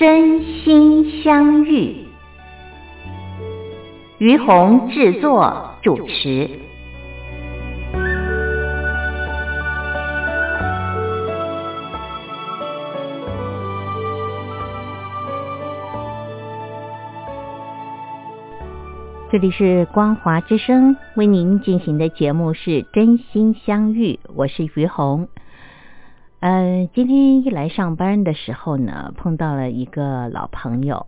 真心相遇，于红制作主持。这里是光华之声为您进行的节目是真心相遇，我是于红。呃，今天一来上班的时候呢，碰到了一个老朋友。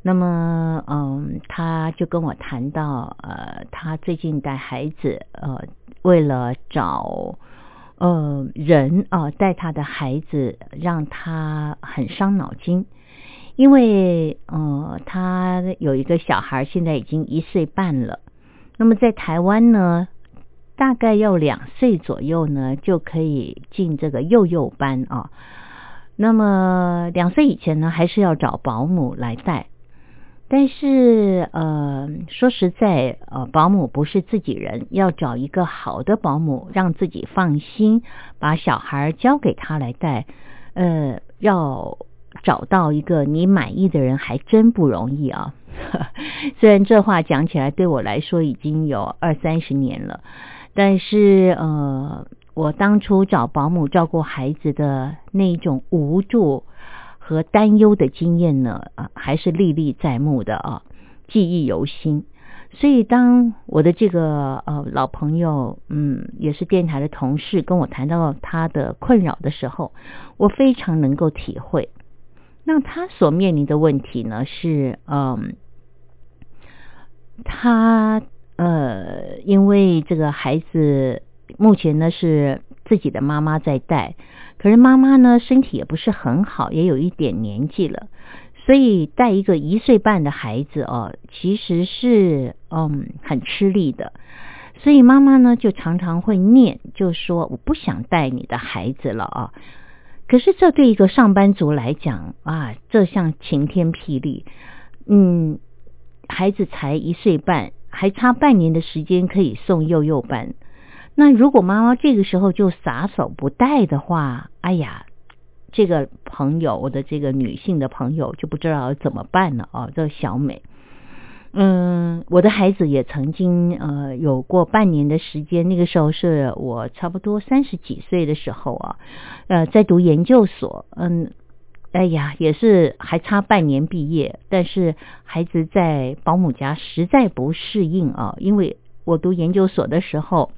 那么，嗯，他就跟我谈到，呃，他最近带孩子，呃，为了找呃人啊带他的孩子，让他很伤脑筋，因为呃，他有一个小孩，现在已经一岁半了。那么在台湾呢？大概要两岁左右呢，就可以进这个幼幼班啊。那么两岁以前呢，还是要找保姆来带。但是呃，说实在，呃，保姆不是自己人，要找一个好的保姆，让自己放心，把小孩交给他来带。呃，要找到一个你满意的人，还真不容易啊。虽然这话讲起来，对我来说已经有二三十年了。但是，呃，我当初找保姆照顾孩子的那种无助和担忧的经验呢，啊，还是历历在目的啊，记忆犹新。所以，当我的这个呃老朋友，嗯，也是电台的同事，跟我谈到他的困扰的时候，我非常能够体会。那他所面临的问题呢，是，嗯，他。呃，因为这个孩子目前呢是自己的妈妈在带，可是妈妈呢身体也不是很好，也有一点年纪了，所以带一个一岁半的孩子哦，其实是嗯很吃力的，所以妈妈呢就常常会念，就说我不想带你的孩子了啊。可是这对一个上班族来讲啊，这像晴天霹雳，嗯，孩子才一岁半。还差半年的时间可以送幼幼班，那如果妈妈这个时候就撒手不带的话，哎呀，这个朋友，我的这个女性的朋友就不知道怎么办了哦。这小美，嗯，我的孩子也曾经呃有过半年的时间，那个时候是我差不多三十几岁的时候啊，呃，在读研究所，嗯。哎呀，也是还差半年毕业，但是孩子在保姆家实在不适应啊。因为我读研究所的时候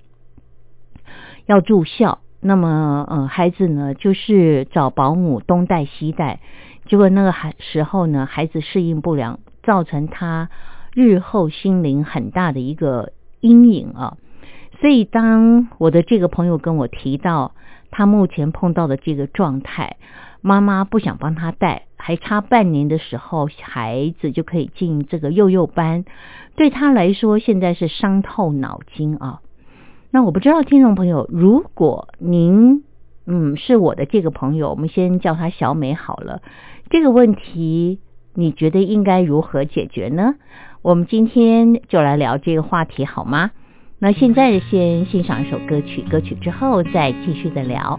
要住校，那么呃孩子呢就是找保姆东带西带，结果那个孩时候呢孩子适应不良，造成他日后心灵很大的一个阴影啊。所以当我的这个朋友跟我提到他目前碰到的这个状态。妈妈不想帮他带，还差半年的时候，孩子就可以进这个幼幼班，对他来说现在是伤透脑筋啊。那我不知道听众朋友，如果您嗯是我的这个朋友，我们先叫他小美好了。这个问题你觉得应该如何解决呢？我们今天就来聊这个话题好吗？那现在先欣赏一首歌曲，歌曲之后再继续的聊。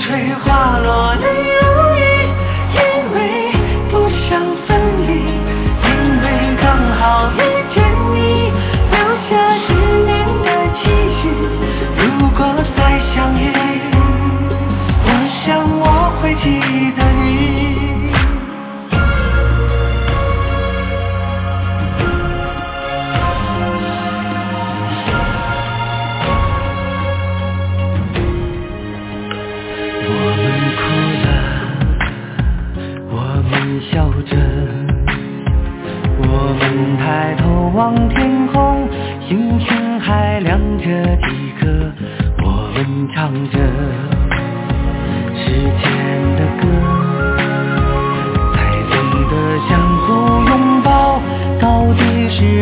吹花落泪如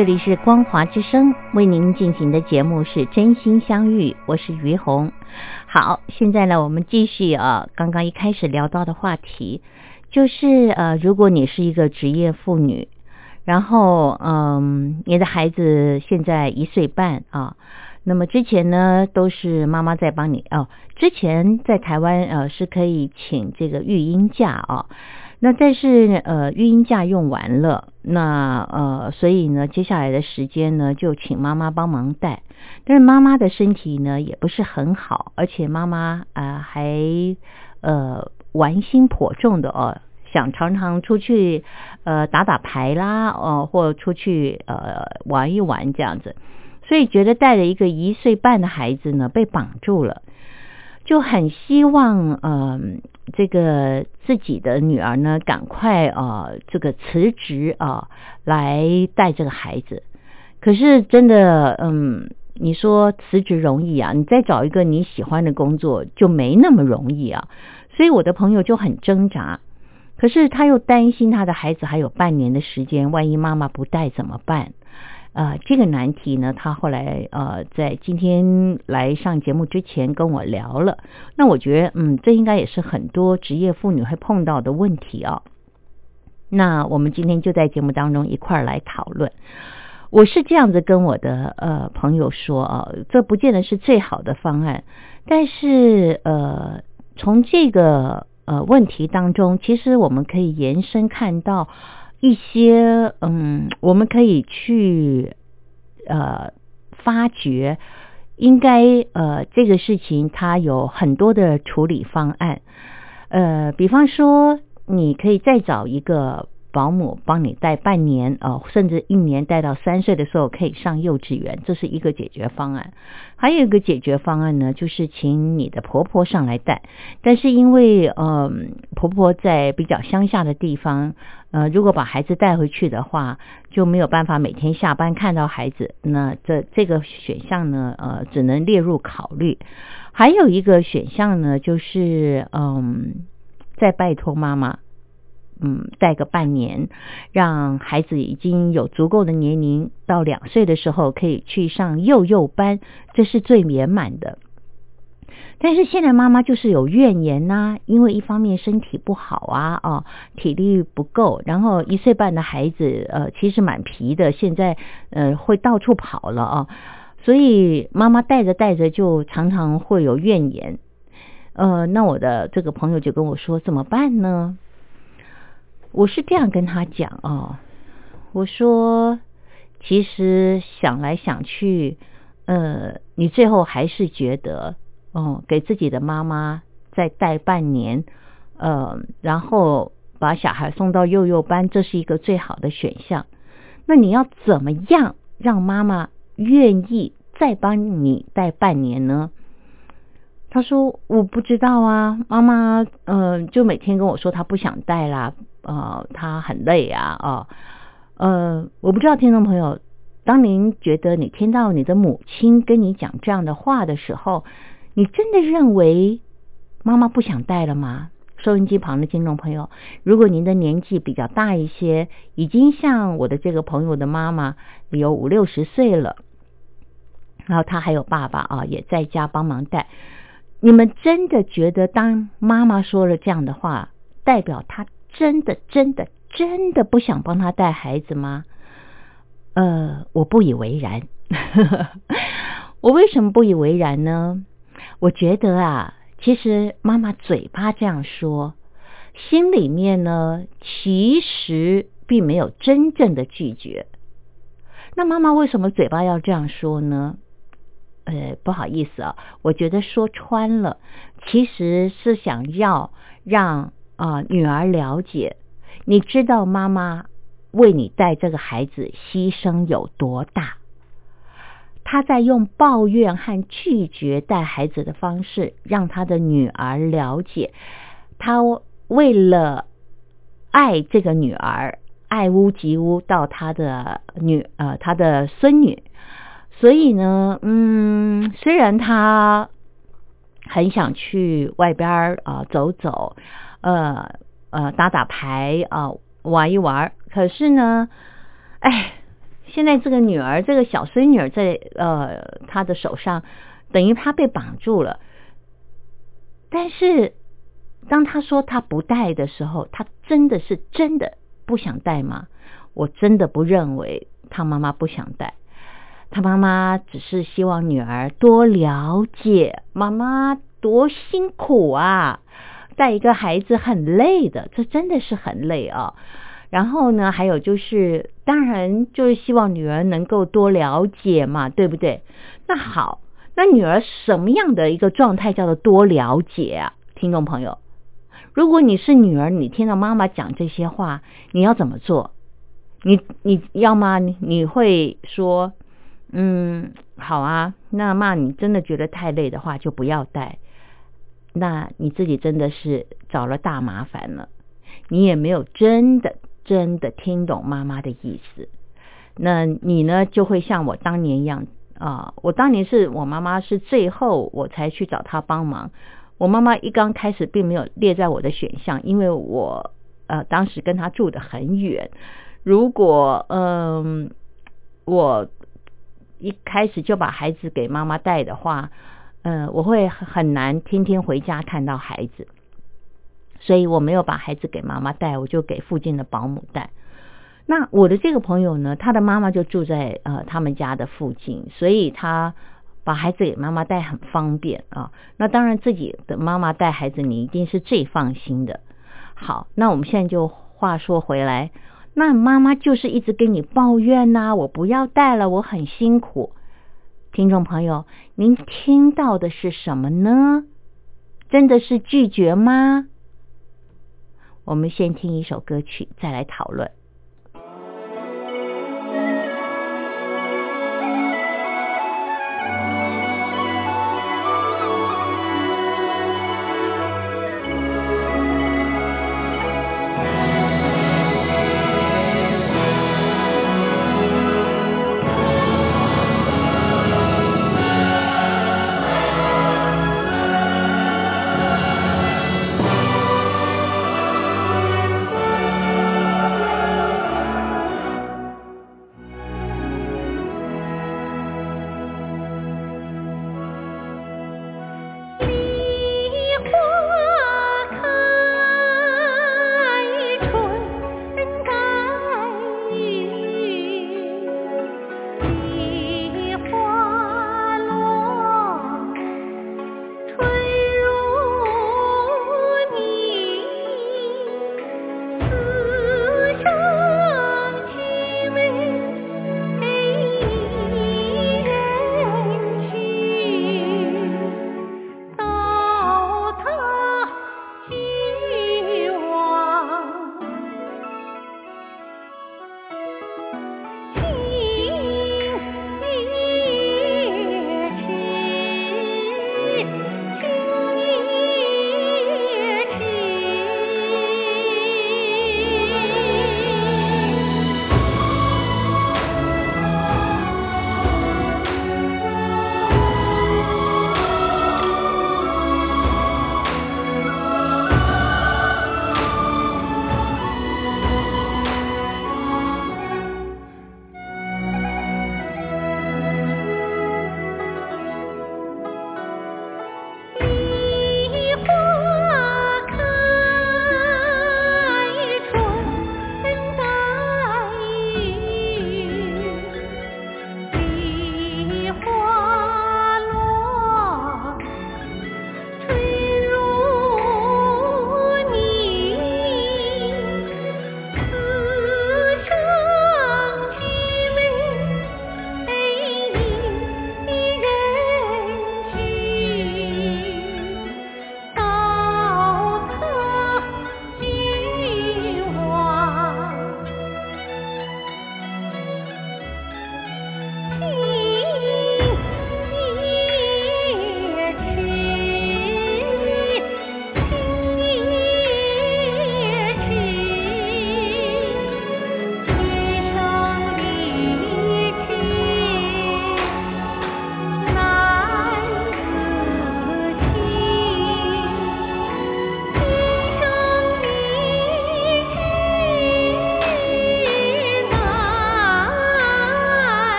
这里是光华之声为您进行的节目是真心相遇，我是于红。好，现在呢，我们继续啊，刚刚一开始聊到的话题，就是呃，如果你是一个职业妇女，然后嗯，你的孩子现在一岁半啊，那么之前呢都是妈妈在帮你哦，之前在台湾呃是可以请这个育婴假啊。那但是呃，育婴假用完了，那呃，所以呢，接下来的时间呢，就请妈妈帮忙带。但是妈妈的身体呢，也不是很好，而且妈妈啊、呃、还呃玩心颇重的哦，想常常出去呃打打牌啦，哦、呃，或出去呃玩一玩这样子，所以觉得带着一个一岁半的孩子呢，被绑住了。就很希望，嗯、呃，这个自己的女儿呢，赶快啊、这个辞职啊、来带这个孩子。可是真的，嗯，你说辞职容易啊？你再找一个你喜欢的工作就没那么容易啊。所以我的朋友就很挣扎，可是他又担心他的孩子还有半年的时间，万一妈妈不带怎么办？呃，这个难题呢，他后来呃，在今天来上节目之前跟我聊了。那我觉得，嗯，这应该也是很多职业妇女会碰到的问题啊。那我们今天就在节目当中一块儿来讨论。我是这样子跟我的呃朋友说啊，这不见得是最好的方案，但是呃，从这个呃问题当中，其实我们可以延伸看到。一些嗯，我们可以去呃发掘，应该呃这个事情它有很多的处理方案，呃，比方说你可以再找一个保姆帮你带半年哦、呃，甚至一年带到三岁的时候可以上幼稚园，这是一个解决方案。还有一个解决方案呢，就是请你的婆婆上来带，但是因为呃婆婆在比较乡下的地方。呃，如果把孩子带回去的话，就没有办法每天下班看到孩子。那这这个选项呢，呃，只能列入考虑。还有一个选项呢，就是嗯，再拜托妈妈嗯带个半年，让孩子已经有足够的年龄，到两岁的时候可以去上幼幼班，这是最圆满的。但是现在妈妈就是有怨言呐、因为一方面身体不好啊，哦，体力不够，然后一岁半的孩子，呃，其实蛮皮的，现在呃会到处跑了啊，所以妈妈带着带着就常常会有怨言。呃，那我的这个朋友就跟我说怎么办呢？我是这样跟他讲哦，我说其实想来想去，呃，你最后还是觉得，哦，给自己的妈妈再带半年，呃，然后把小孩送到幼幼班，这是一个最好的选项。那你要怎么样让妈妈愿意再帮你带半年呢？他说：“我不知道啊，妈妈，嗯、就每天跟我说她不想带啦，呃，她很累啊，啊、呃，我不知道听众朋友，当您觉得你听到你的母亲跟你讲这样的话的时候，你真的认为妈妈不想带了吗？收音机旁的听众朋友，如果您的年纪比较大一些，已经像我的这个朋友的妈妈有五六十岁了，然后他还有爸爸啊，也在家帮忙带。你们真的觉得，当妈妈说了这样的话，代表她真的、真的、真的不想帮他带孩子吗？呃，我不以为然。我为什么不以为然呢？我觉得啊，其实妈妈嘴巴这样说，心里面呢，其实并没有真正的拒绝。那妈妈为什么嘴巴要这样说呢？呃，不好意思啊，我觉得说穿了，其实是想要让啊、女儿了解，你知道妈妈为你带这个孩子牺牲有多大。他在用抱怨和拒绝带孩子的方式，让他的女儿了解，他为了爱这个女儿，爱屋及乌到他的女呃他的孙女。所以呢，嗯，虽然他很想去外边儿啊、走走，呃呃打打牌啊、玩一玩，可是呢，哎，现在这个女儿，这个小孙女儿在呃他的手上，等于他被绑住了。但是当他说他不带的时候，他真的是真的不想带吗？我真的不认为他妈妈不想带。他妈妈只是希望女儿多了解妈妈多辛苦啊，带一个孩子很累的，这真的是很累啊。然后呢，还有就是，当然就是希望女儿能够多了解嘛，对不对？那好，那女儿什么样的一个状态叫做多了解啊？听众朋友，如果你是女儿，你听到妈妈讲这些话，你要怎么做？你你要吗？你你会说？嗯，好啊，那妈，你真的觉得太累的话，就不要带。那你自己真的是找了大麻烦了，你也没有真的真的听懂妈妈的意思。那你呢，就会像我当年一样啊、我当年是我妈妈是最后我才去找她帮忙。我妈妈一刚开始并没有列在我的选项，因为我呃当时跟她住的很远。如果嗯、我一开始就把孩子给妈妈带的话，嗯，我会很难天天回家看到孩子，所以我没有把孩子给妈妈带，我就给附近的保姆带。那我的这个朋友呢，他的妈妈就住在呃他们家的附近，所以他把孩子给妈妈带很方便啊。那当然自己的妈妈带孩子，你一定是最放心的。好，那我们现在就话说回来。那妈妈就是一直跟你抱怨呐、我不要带了，我很辛苦。听众朋友，您听到的是什么呢？真的是拒绝吗？我们先听一首歌曲，再来讨论。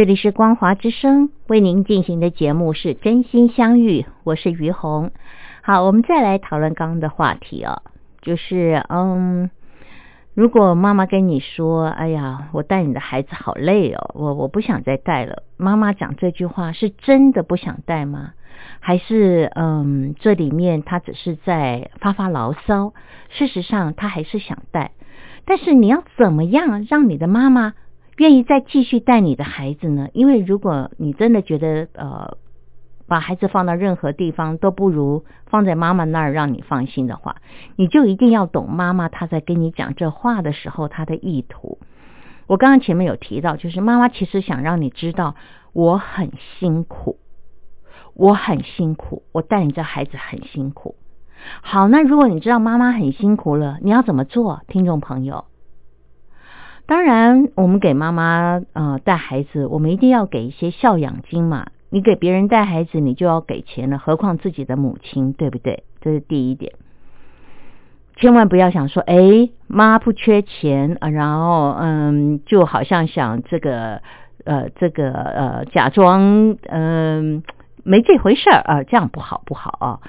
这里是光华之声为您进行的节目是真心相遇，我是于红。好，我们再来讨论刚刚的话题哦，就是嗯，如果妈妈跟你说：“哎呀，我带你的孩子好累哦，我我不想再带了。”妈妈讲这句话是真的不想带吗？还是嗯，这里面她只是在发发牢骚？事实上，她还是想带。但是你要怎么样让你的妈妈？愿意再继续带你的孩子呢？因为如果你真的觉得呃，把孩子放到任何地方都不如放在妈妈那儿让你放心的话，你就一定要懂妈妈她在跟你讲这话的时候她的意图。我刚刚前面有提到，就是妈妈其实想让你知道我很辛苦，我很辛苦，我带你这孩子很辛苦。好，那如果你知道妈妈很辛苦了，你要怎么做，听众朋友？当然，我们给妈妈呃带孩子，我们一定要给一些孝养金嘛。你给别人带孩子，你就要给钱了，何况自己的母亲，对不对？这是第一点。千万不要想说，哎，妈不缺钱啊，然后嗯，就好像想这个呃这个呃假装嗯没这回事儿啊，这样不好不好啊。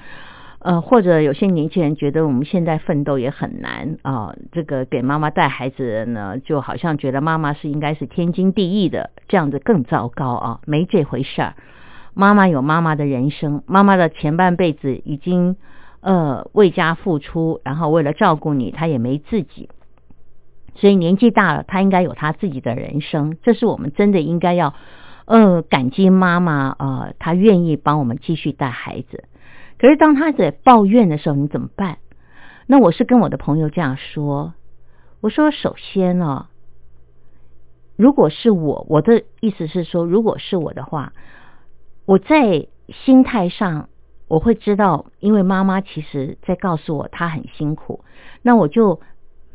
呃，或者有些年轻人觉得我们现在奋斗也很难啊，这个给妈妈带孩子呢，就好像觉得妈妈是应该是天经地义的，这样子更糟糕啊，没这回事儿。妈妈有妈妈的人生，妈妈的前半辈子已经呃为家付出，然后为了照顾你，她也没自己，所以年纪大了，她应该有她自己的人生。这是我们真的应该要呃感激妈妈呃，她愿意帮我们继续带孩子。可是当他在抱怨的时候，你怎么办？那我是跟我的朋友这样说，我说首先呢，如果是我，我的意思是说，如果是我的话，我在心态上我会知道，因为妈妈其实在告诉我她很辛苦，那我就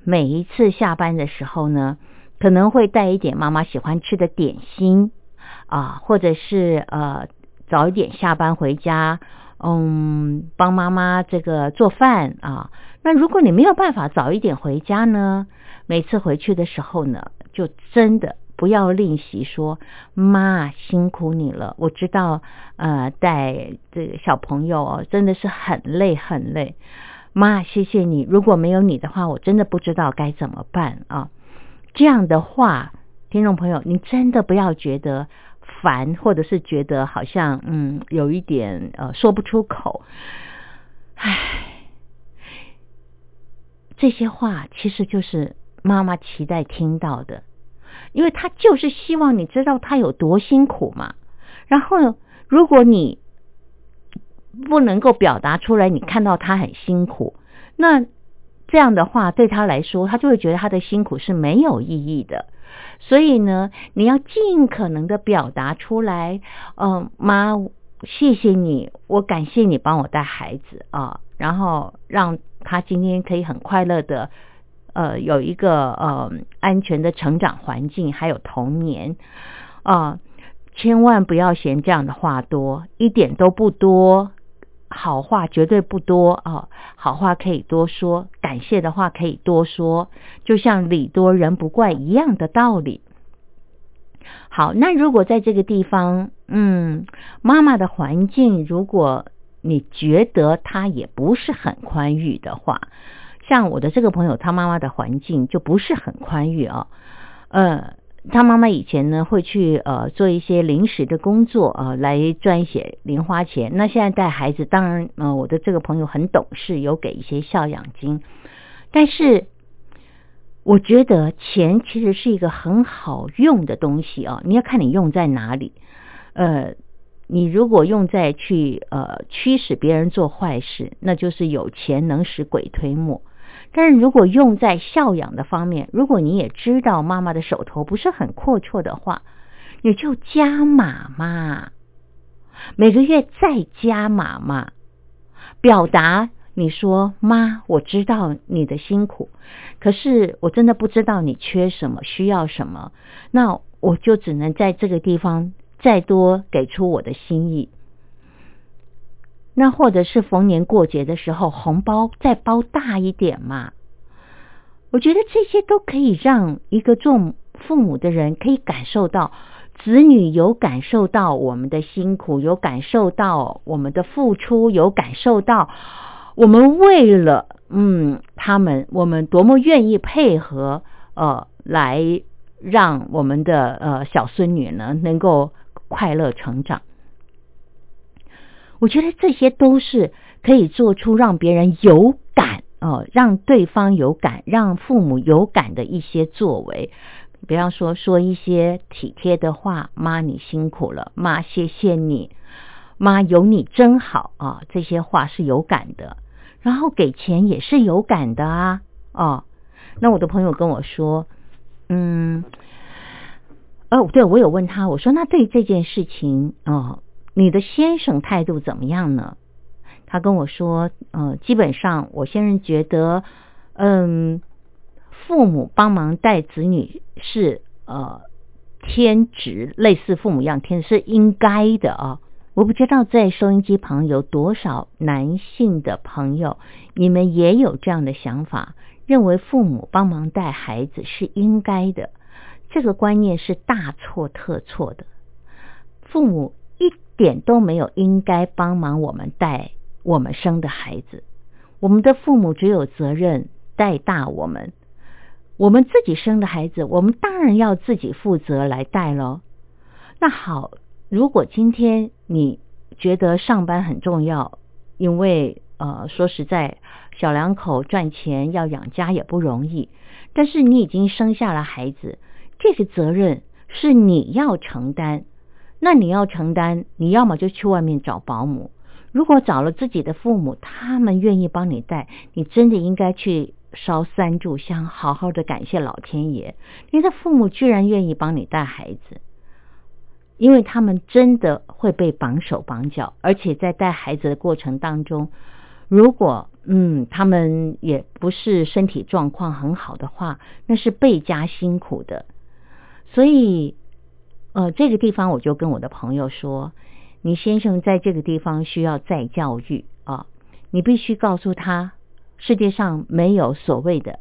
每一次下班的时候呢，可能会带一点妈妈喜欢吃的点心啊，或者是呃早一点下班回家。嗯，帮妈妈这个做饭啊。那如果你没有办法早一点回家呢？每次回去的时候呢，就真的不要吝惜说妈辛苦你了。我知道，呃，带这个小朋友哦真的是很累很累。妈，谢谢你。如果没有你的话，我真的不知道该怎么办啊。这样的话，听众朋友，你真的不要觉得。烦，或者是觉得好像嗯有一点呃说不出口，唉，这些话其实就是妈妈期待听到的，因为她就是希望你知道她有多辛苦嘛。然后如果你不能够表达出来，你看到她很辛苦，那这样的话对她来说，她就会觉得她的辛苦是没有意义的。所以呢，你要尽可能的表达出来，嗯，妈，谢谢你，我感谢你帮我带孩子啊，然后让他今天可以很快乐的，呃，有一个呃安全的成长环境，还有童年啊，千万不要嫌这样的话多，一点都不多。好话绝对不多啊，好话可以多说，感谢的话可以多说，就像礼多人不怪一样的道理。好，那如果在这个地方，嗯，妈妈的环境，如果你觉得他也不是很宽裕的话，像我的这个朋友，他妈妈的环境就不是很宽裕啊，呃。他妈妈以前呢会去呃做一些临时的工作啊，来赚一些零花钱。那现在带孩子，当然呃我的这个朋友很懂事，有给一些孝养金。但是我觉得钱其实是一个很好用的东西啊，你要看你用在哪里。呃，你如果用在去呃驱使别人做坏事，那就是有钱能使鬼推磨。但是如果用在孝养的方面，如果你也知道妈妈的手头不是很阔绰的话，你就加码嘛，每个月再加码嘛，表达你说妈，我知道你的辛苦，可是我真的不知道你缺什么，需要什么，那我就只能在这个地方再多给出我的心意。那或者是逢年过节的时候，红包再包大一点嘛？我觉得这些都可以让一个做父母的人可以感受到子女有感受到我们的辛苦，有感受到我们的付出，有感受到我们为了嗯他们，我们多么愿意配合呃来让我们的呃小孙女呢能够快乐成长。我觉得这些都是可以做出让别人有感哦，让对方有感，让父母有感的一些作为。比方说，说一些体贴的话，妈你辛苦了，妈谢谢你，妈有你真好啊，这些话是有感的。然后给钱也是有感的啊，哦，那我的朋友跟我说，嗯，哦，对我有问他，我说那对这件事情，哦，你的先生态度怎么样呢？他跟我说，呃，基本上我先生觉得，嗯。父母帮忙带子女是呃天职，类似父母一样天是应该的啊。我不知道在收音机旁有多少男性的朋友，你们也有这样的想法，认为父母帮忙带孩子是应该的。这个观念是大错特错的。父母点都没有应该帮忙我们带我们生的孩子，我们的父母只有责任带大我们。我们自己生的孩子，我们当然要自己负责来带喽。那好，如果今天你觉得上班很重要，因为呃说实在，小两口赚钱要养家也不容易，但是你已经生下了孩子，这个责任是你要承担。那你要承担，你要么就去外面找保姆。如果找了自己的父母，他们愿意帮你带，你真的应该去。烧三炷香，好好的感谢老天爷，你的父母居然愿意帮你带孩子，因为他们真的会被绑手绑脚，而且在带孩子的过程当中，如果嗯他们也不是身体状况很好的话，那是倍加辛苦的。所以，呃，这个地方我就跟我的朋友说，你先生在这个地方需要再教育啊，你必须告诉他。世界上没有所谓的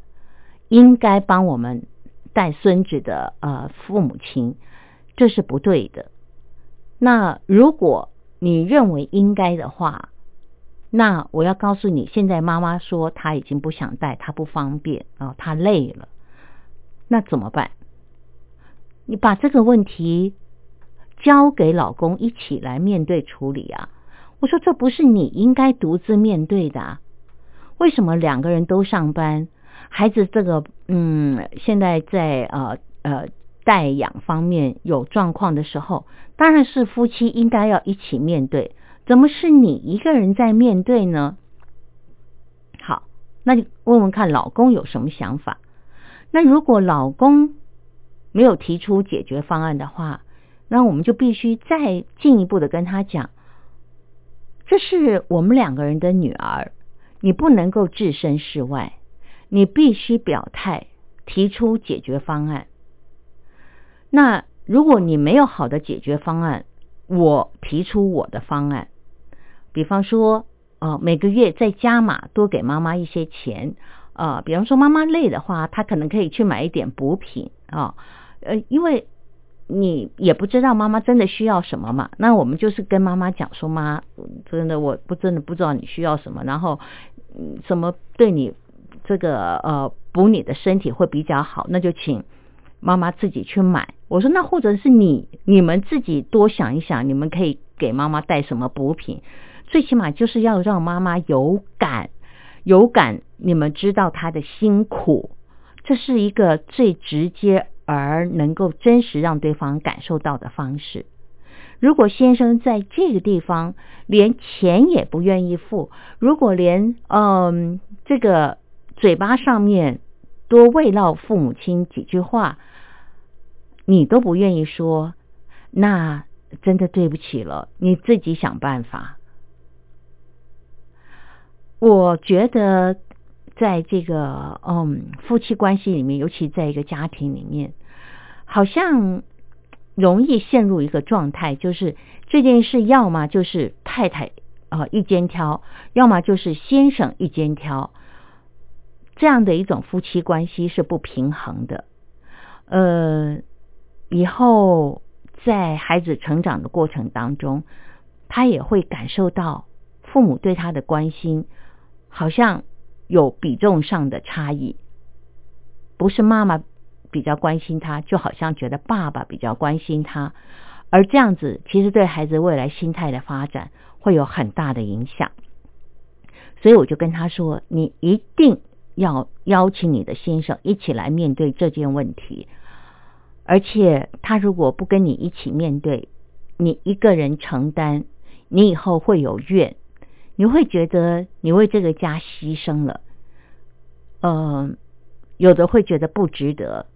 应该帮我们带孙子的呃父母亲，这是不对的。那如果你认为应该的话，那我要告诉你，现在妈妈说她已经不想带，她不方便啊，她累了，那怎么办？你把这个问题交给老公一起来面对处理啊！我说这不是你应该独自面对的。为什么两个人都上班，孩子这个嗯，现在在呃呃带养方面有状况的时候，当然是夫妻应该要一起面对。怎么是你一个人在面对呢？好，那你问问看老公有什么想法。那如果老公没有提出解决方案的话，那我们就必须再进一步的跟他讲，这是我们两个人的女儿。你不能够置身事外，你必须表态，提出解决方案。那如果你没有好的解决方案，我提出我的方案。比方说，呃，每个月再加码，多给妈妈一些钱。呃，比方说妈妈累的话，她可能可以去买一点补品啊。呃因为。你也不知道妈妈真的需要什么嘛？那我们就是跟妈妈讲说，妈，真的我不真的不知道你需要什么，然后什么对你这个呃补你的身体会比较好，那就请妈妈自己去买。我说那或者是你你们自己多想一想，你们可以给妈妈带什么补品，最起码就是要让妈妈有感有感，你们知道她的辛苦，这是一个最直接。而能够真实让对方感受到的方式。如果先生在这个地方连钱也不愿意付，如果连嗯这个嘴巴上面多慰劳父母亲几句话，你都不愿意说，那真的对不起了，你自己想办法。我觉得。在这个嗯夫妻关系里面，尤其在一个家庭里面，好像容易陷入一个状态，就是这件事要么就是太太啊一肩挑，要么就是先生一肩挑，这样的一种夫妻关系是不平衡的。呃，以后在孩子成长的过程当中，他也会感受到父母对他的关心，好像有比重上的差异，不是妈妈比较关心他，就好像觉得爸爸比较关心他，而这样子其实对孩子未来心态的发展会有很大的影响。所以我就跟他说：“你一定要邀请你的先生一起来面对这件问题。”而且他如果不跟你一起面对，你一个人承担，你以后会有怨，你会觉得你为这个家牺牲了，嗯，有的会觉得不值得，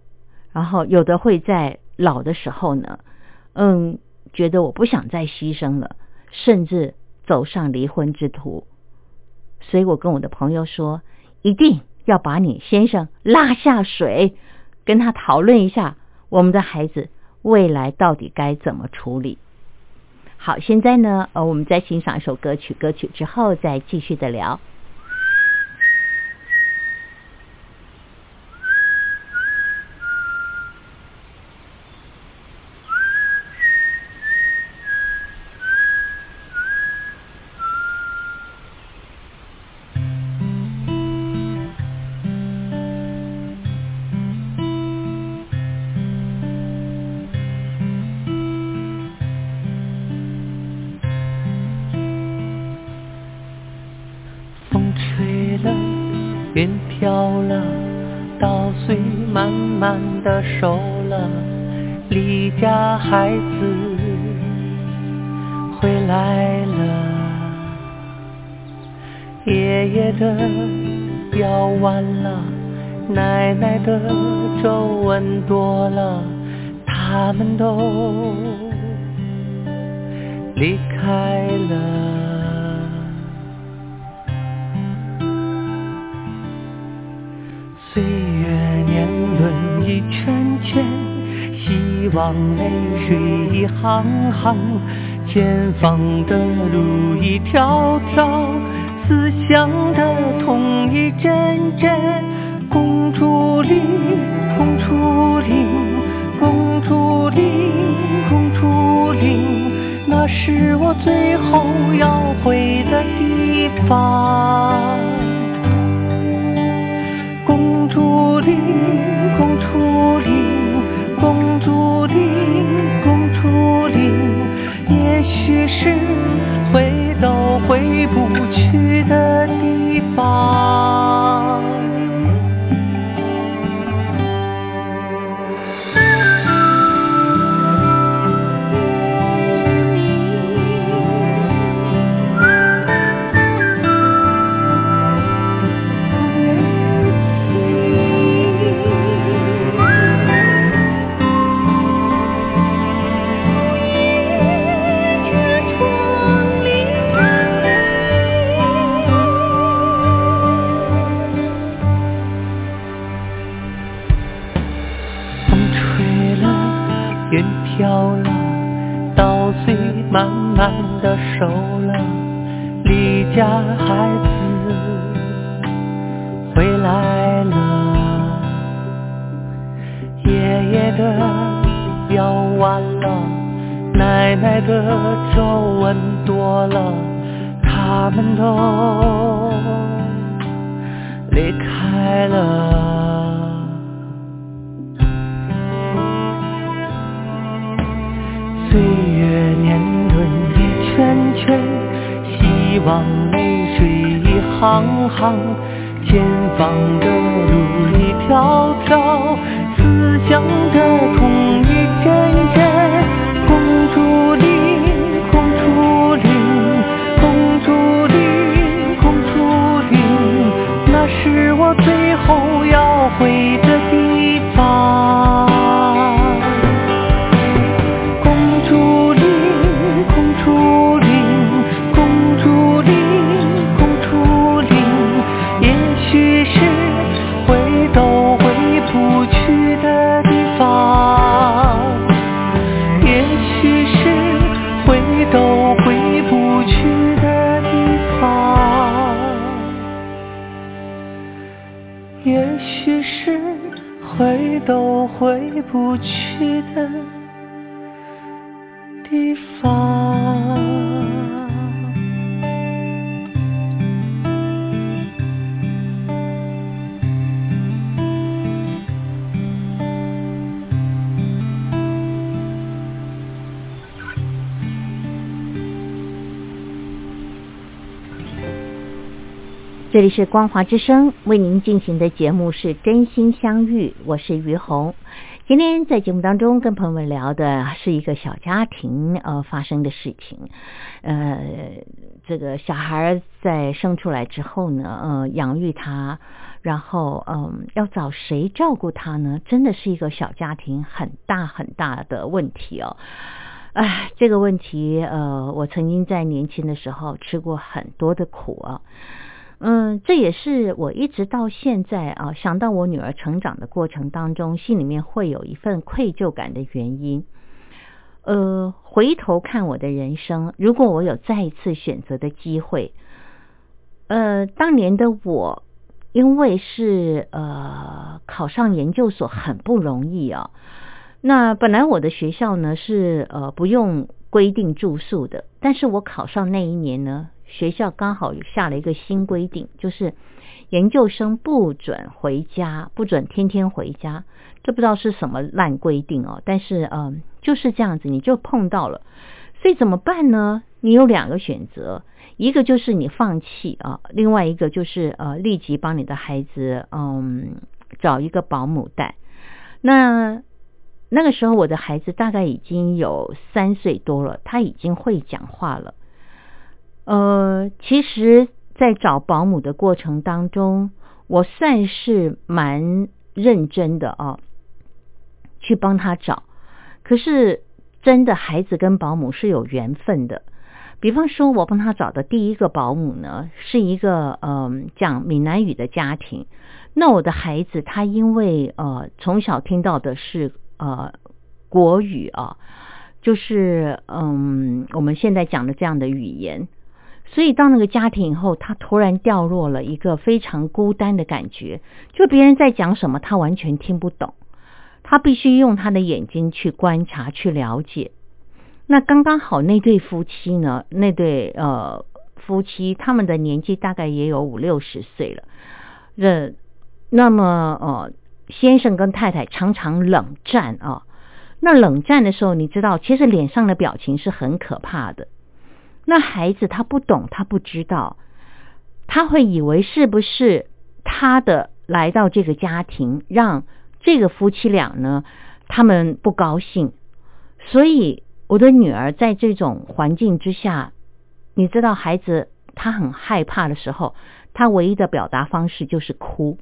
然后有的会在老的时候呢，嗯，觉得我不想再牺牲了，甚至走上离婚之途。所以我跟我的朋友说，一定要把你先生拉下水，跟他讨论一下。我们的孩子未来到底该怎么处理？好，现在呢，呃，我们再欣赏一首歌曲，歌曲之后再继续的聊。公主岭，公主岭，公主岭，公主岭，也许是回都回不去的是光华之声为您进行的节目是真心相遇，我是于红。今天在节目当中跟朋友们聊的是一个小家庭呃发生的事情，呃，这个小孩在生出来之后呢，呃，养育他，然后嗯，要找谁照顾他呢？真的是一个小家庭很大很大的问题哦。哎，这个问题呃，我曾经在年轻的时候吃过很多的苦啊。嗯，这也是我一直到现在啊，想到我女儿成长的过程当中，心里面会有一份愧疚感的原因。呃，回头看我的人生，如果我有再一次选择的机会，呃，当年的我，因为是呃考上研究所很不容易啊。那本来我的学校呢是呃不用规定住宿的，但是我考上那一年呢。学校刚好下了一个新规定，就是研究生不准回家，不准天天回家。这不知道是什么烂规定哦，但是嗯，就是这样子，你就碰到了。所以怎么办呢？你有两个选择，一个就是你放弃啊，另外一个就是呃，立即帮你的孩子嗯找一个保姆带。那那个时候我的孩子大概已经有三岁多了，他已经会讲话了。呃，其实，在找保姆的过程当中，我算是蛮认真的啊，去帮他找。可是，真的孩子跟保姆是有缘分的。比方说，我帮他找的第一个保姆呢，是一个嗯讲闽南语的家庭。那我的孩子他因为呃从小听到的是呃国语啊，就是嗯我们现在讲的这样的语言。所以到那个家庭以后，他突然掉落了一个非常孤单的感觉，就别人在讲什么，他完全听不懂，他必须用他的眼睛去观察、去了解。那刚刚好那对夫妻呢？那对呃夫妻，他们的年纪大概也有五六十岁了。那那么呃，先生跟太太常常冷战啊。那冷战的时候，你知道，其实脸上的表情是很可怕的。那孩子他不懂，他不知道，他会以为是不是他的来到这个家庭，让这个夫妻俩呢，他们不高兴。所以我的女儿在这种环境之下，你知道，孩子他很害怕的时候，他唯一的表达方式就是哭。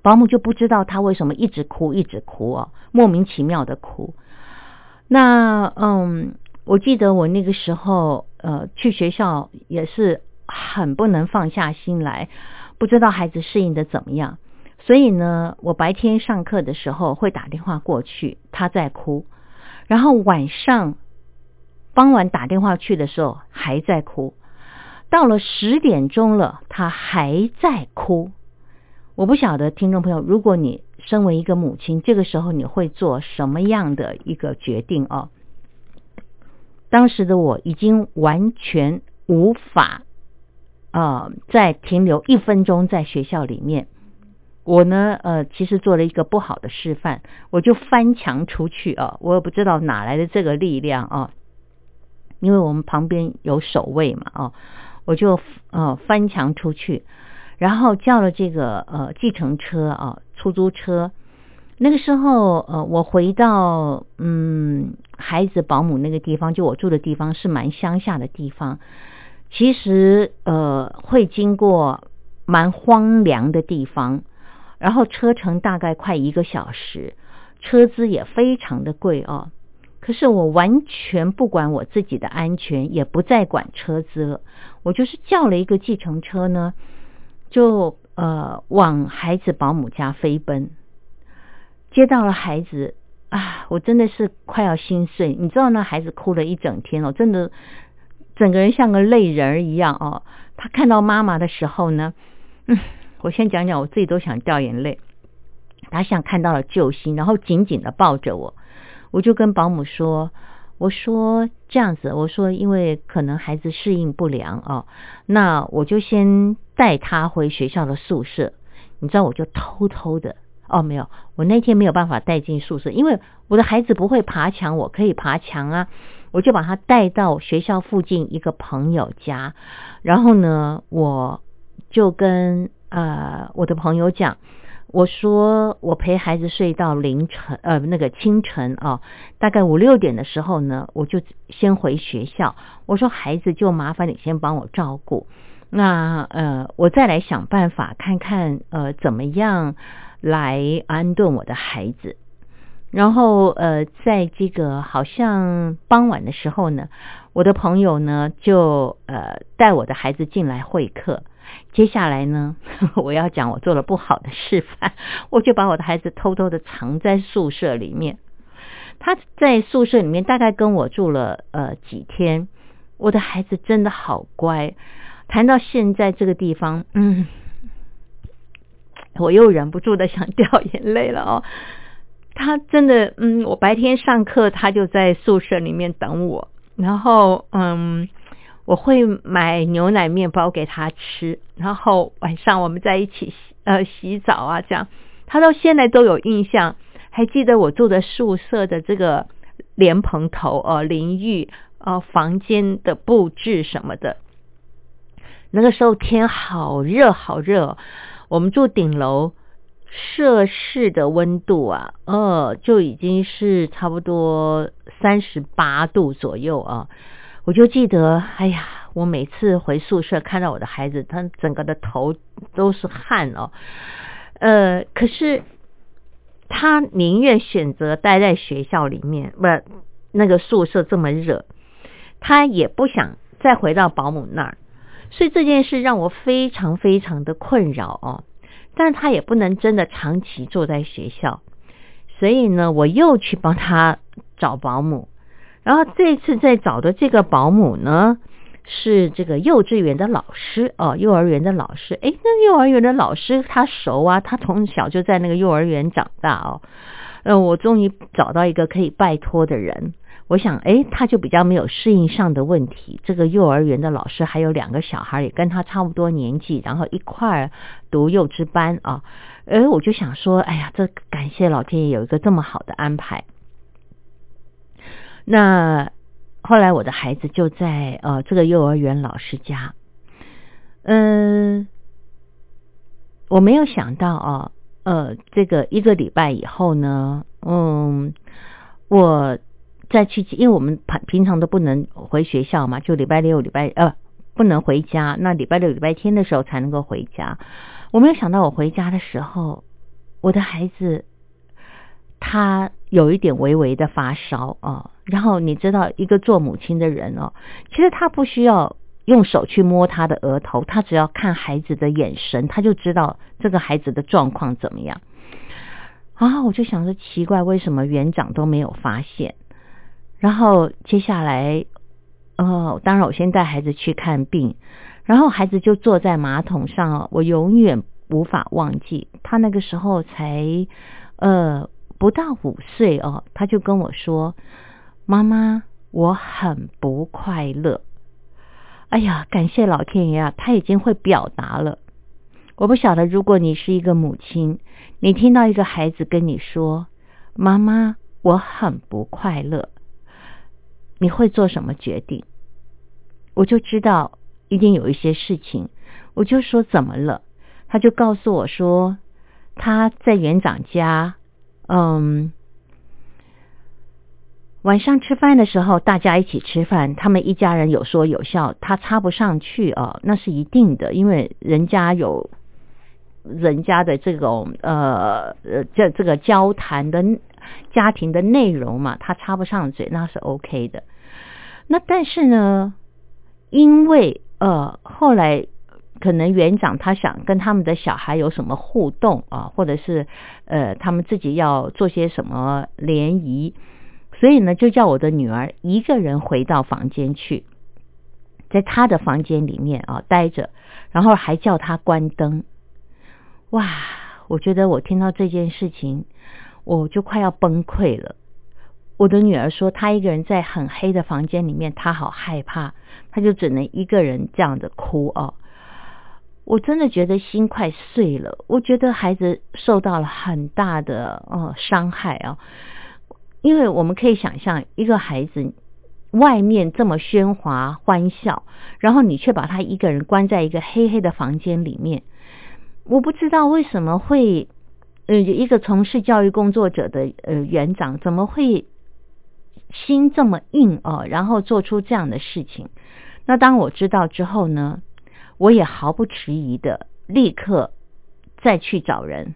保姆就不知道他为什么一直哭，一直哭啊，莫名其妙的哭。那嗯。我记得我那个时候，呃，去学校也是很不能放下心来，不知道孩子适应的怎么样。所以呢，我白天上课的时候会打电话过去，他在哭；然后晚上傍晚打电话去的时候还在哭。到了十点钟了，他还在哭。我不晓得听众朋友，如果你身为一个母亲，这个时候你会做什么样的一个决定哦？当时的我已经完全无法，呃，再停留一分钟在学校里面。我呢，呃，其实做了一个不好的示范，我就翻墙出去啊！我也不知道哪来的这个力量啊，因为我们旁边有守卫嘛，哦，我就呃翻墙出去，然后叫了这个呃计程车啊，出租车。那个时候，呃，我回到嗯孩子保姆那个地方，就我住的地方是蛮乡下的地方，其实呃会经过蛮荒凉的地方，然后车程大概快一个小时，车资也非常的贵哦。可是我完全不管我自己的安全，也不再管车资了，我就是叫了一个计程车呢，就呃往孩子保姆家飞奔。接到了孩子啊，我真的是快要心碎。你知道那孩子哭了一整天哦，真的整个人像个泪人一样哦。他看到妈妈的时候呢，嗯，我先讲讲，我自己都想掉眼泪。他像看到了救星，然后紧紧的抱着我。我就跟保姆说，我说这样子，我说因为可能孩子适应不良哦，那我就先带他回学校的宿舍。你知道，我就偷偷的哦，没有，我那天没有办法带进宿舍，因为我的孩子不会爬墙，我可以爬墙啊。我就把他带到学校附近一个朋友家，然后呢，我就跟呃我的朋友讲。我说我陪孩子睡到凌晨，呃，那个清晨啊，大概五六点的时候呢，我就先回学校。我说孩子就麻烦你先帮我照顾，那呃，我再来想办法看看呃怎么样来安顿我的孩子。然后呃，在这个好像傍晚的时候呢，我的朋友呢就呃带我的孩子进来会客。接下来呢，我要讲我做了不好的示范，我就把我的孩子偷偷的藏在宿舍里面。他在宿舍里面大概跟我住了呃几天，我的孩子真的好乖。谈到现在这个地方，嗯，我又忍不住的想掉眼泪了哦。他真的，嗯，我白天上课，他就在宿舍里面等我，然后嗯。我会买牛奶面包给他吃，然后晚上我们在一起洗呃洗澡啊，这样他到现在都有印象，还记得我住的宿舍的这个莲蓬头哦淋浴哦房间的布置什么的。那个时候天好热好热，我们住顶楼，摄氏的温度啊，呃就已经是差不多三十八度左右啊。我就记得，哎呀，我每次回宿舍看到我的孩子，他整个的头都是汗哦，呃，可是他宁愿选择待在学校里面，不，那个宿舍这么热，他也不想再回到保姆那儿，所以这件事让我非常非常的困扰哦。但是他也不能真的长期坐在学校，所以呢，我又去帮他找保姆。然后这次在找的这个保姆呢，是这个幼稚园的老师哦，幼儿园的老师。哎，那幼儿园的老师他熟啊，他从小就在那个幼儿园长大哦。呃，我终于找到一个可以拜托的人。我想，哎，他就比较没有适应上的问题。这个幼儿园的老师还有两个小孩也跟他差不多年纪，然后一块儿读幼稚班啊。而我就想说，哎呀，这感谢老天爷有一个这么好的安排。那后来我的孩子就在呃这个幼儿园老师家，嗯，我没有想到啊，呃，这个一个礼拜以后呢，嗯，我再去，因为我们平平常都不能回学校嘛，就礼拜六、礼拜呃不能回家，那礼拜六、礼拜天的时候才能够回家。我没有想到我回家的时候，我的孩子。他有一点微微的发烧啊，然后你知道，一个做母亲的人哦，其实他不需要用手去摸他的额头，他只要看孩子的眼神，他就知道这个孩子的状况怎么样。啊，我就想说奇怪，为什么园长都没有发现？然后接下来，呃，当然我先带孩子去看病，然后孩子就坐在马桶上，我永远无法忘记，他那个时候才呃。不到五岁哦，他就跟我说：“妈妈，我很不快乐。”哎呀，感谢老天爷啊，他已经会表达了。我不晓得，如果你是一个母亲，你听到一个孩子跟你说：“妈妈，我很不快乐。”你会做什么决定？我就知道一定有一些事情，我就说怎么了？他就告诉我说他在园长家。嗯，晚上吃饭的时候，大家一起吃饭，他们一家人有说有笑，他插不上去啊，那是一定的，因为人家有人家的这种呃呃这这个交谈的家庭的内容嘛，他插不上嘴，那是 OK 的。那但是呢，因为呃后来。可能园长他想跟他们的小孩有什么互动啊，或者是呃他们自己要做些什么联谊，所以呢就叫我的女儿一个人回到房间去，在他的房间里面啊待着，然后还叫他关灯。哇，我觉得我听到这件事情，我就快要崩溃了。我的女儿说，她一个人在很黑的房间里面，她好害怕，她就只能一个人这样子哭哦。我真的觉得心快碎了，我觉得孩子受到了很大的呃伤害啊，因为我们可以想象，一个孩子外面这么喧哗欢笑，然后你却把他一个人关在一个黑黑的房间里面，我不知道为什么会，呃，一个从事教育工作者的呃园长怎么会心这么硬哦，然后做出这样的事情？那当我知道之后呢？我也毫不迟疑的立刻再去找人，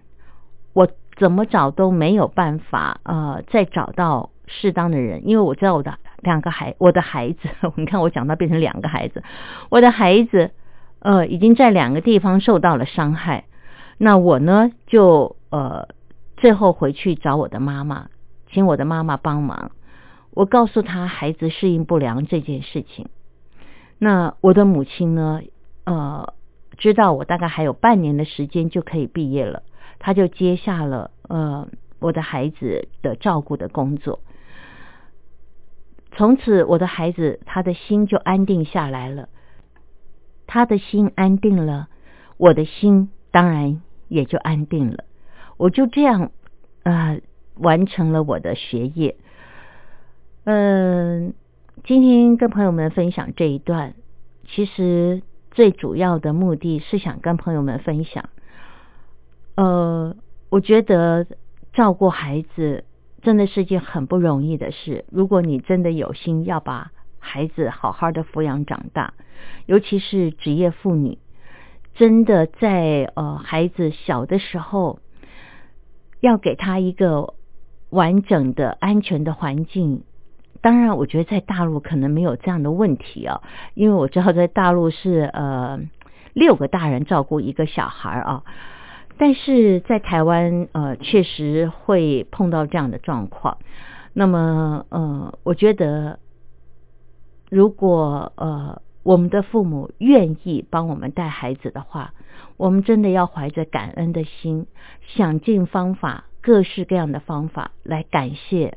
我怎么找都没有办法呃再找到适当的人，因为我知道我的两个孩我的孩子，你看我讲到变成两个孩子，我的孩子呃已经在两个地方受到了伤害，那我呢就呃最后回去找我的妈妈，请我的妈妈帮忙，我告诉他孩子适应不良这件事情，那我的母亲呢？呃，知道我大概还有半年的时间就可以毕业了，他就接下了呃我的孩子的照顾的工作。从此，我的孩子他的心就安定下来了，他的心安定了，我的心当然也就安定了。我就这样啊完成了我的学业。嗯，今天跟朋友们分享这一段，其实。最主要的目的是想跟朋友们分享，呃，我觉得照顾孩子真的是件很不容易的事。如果你真的有心要把孩子好好的抚养长大，尤其是职业妇女，真的在呃孩子小的时候，要给他一个完整的安全的环境。当然，我觉得在大陆可能没有这样的问题啊，因为我知道在大陆是呃六个大人照顾一个小孩啊，但是在台湾呃确实会碰到这样的状况。那么呃，我觉得如果呃我们的父母愿意帮我们带孩子的话，我们真的要怀着感恩的心，想尽方法，各式各样的方法来感谢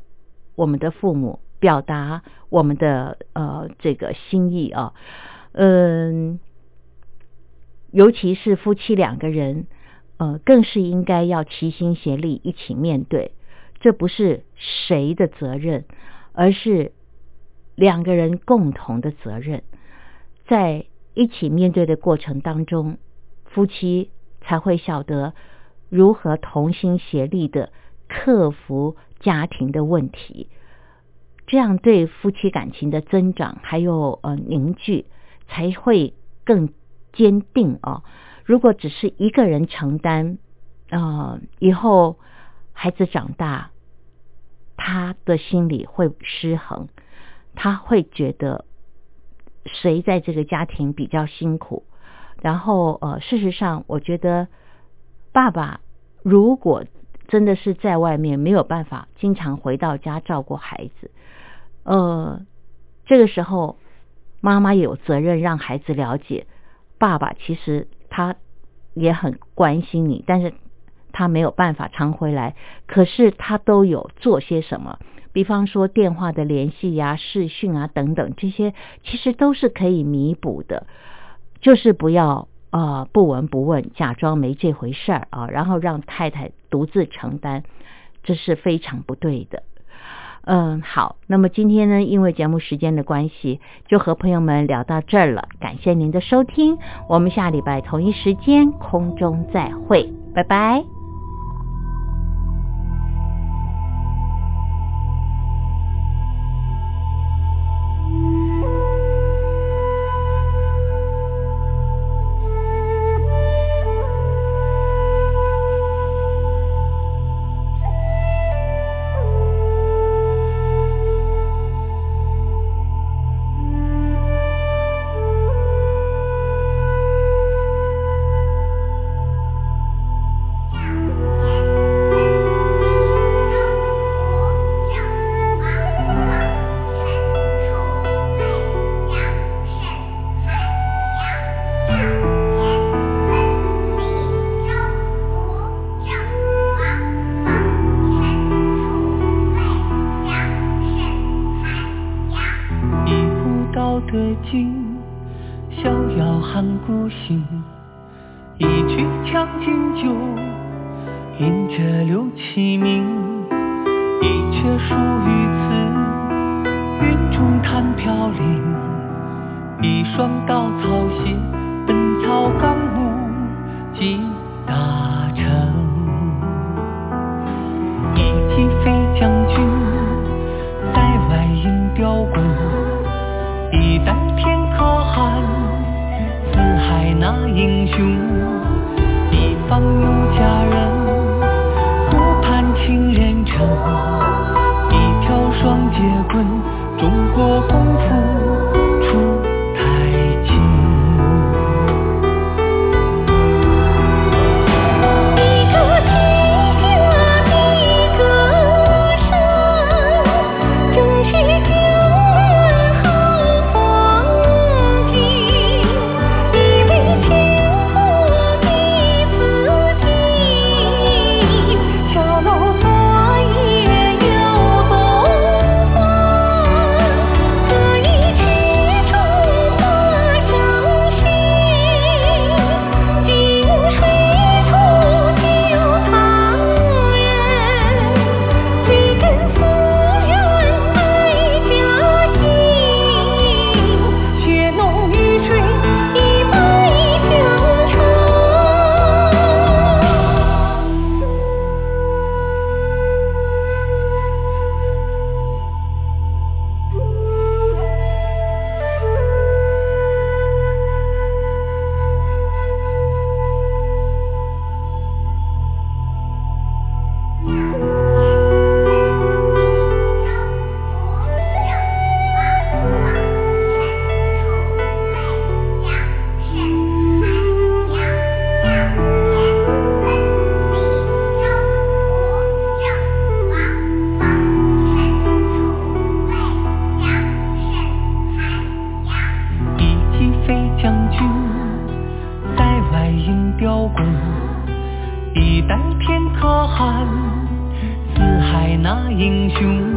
我们的父母。表达我们的呃这个心意啊，嗯，尤其是夫妻两个人，呃，更是应该要齐心协力一起面对。这不是谁的责任，而是两个人共同的责任。在一起面对的过程当中，夫妻才会晓得如何同心协力的克服家庭的问题。这样对夫妻感情的增长还有呃凝聚才会更坚定哦。如果只是一个人承担，呃，以后孩子长大，他的心里会失衡，他会觉得谁在这个家庭比较辛苦。然后呃，事实上，我觉得爸爸如果真的是在外面没有办法经常回到家照顾孩子。呃，这个时候，妈妈有责任让孩子了解，爸爸其实他也很关心你，但是他没有办法常回来，可是他都有做些什么，比方说电话的联系呀、视讯啊等等，这些其实都是可以弥补的，就是不要啊不闻不问，假装没这回事儿啊，然后让太太独自承担，这是非常不对的。嗯，好，那么今天呢，因为节目时间的关系，就和朋友们聊到这儿了。感谢您的收听，我们下礼拜同一时间空中再会，拜拜。望奴佳人，独盼情连成。21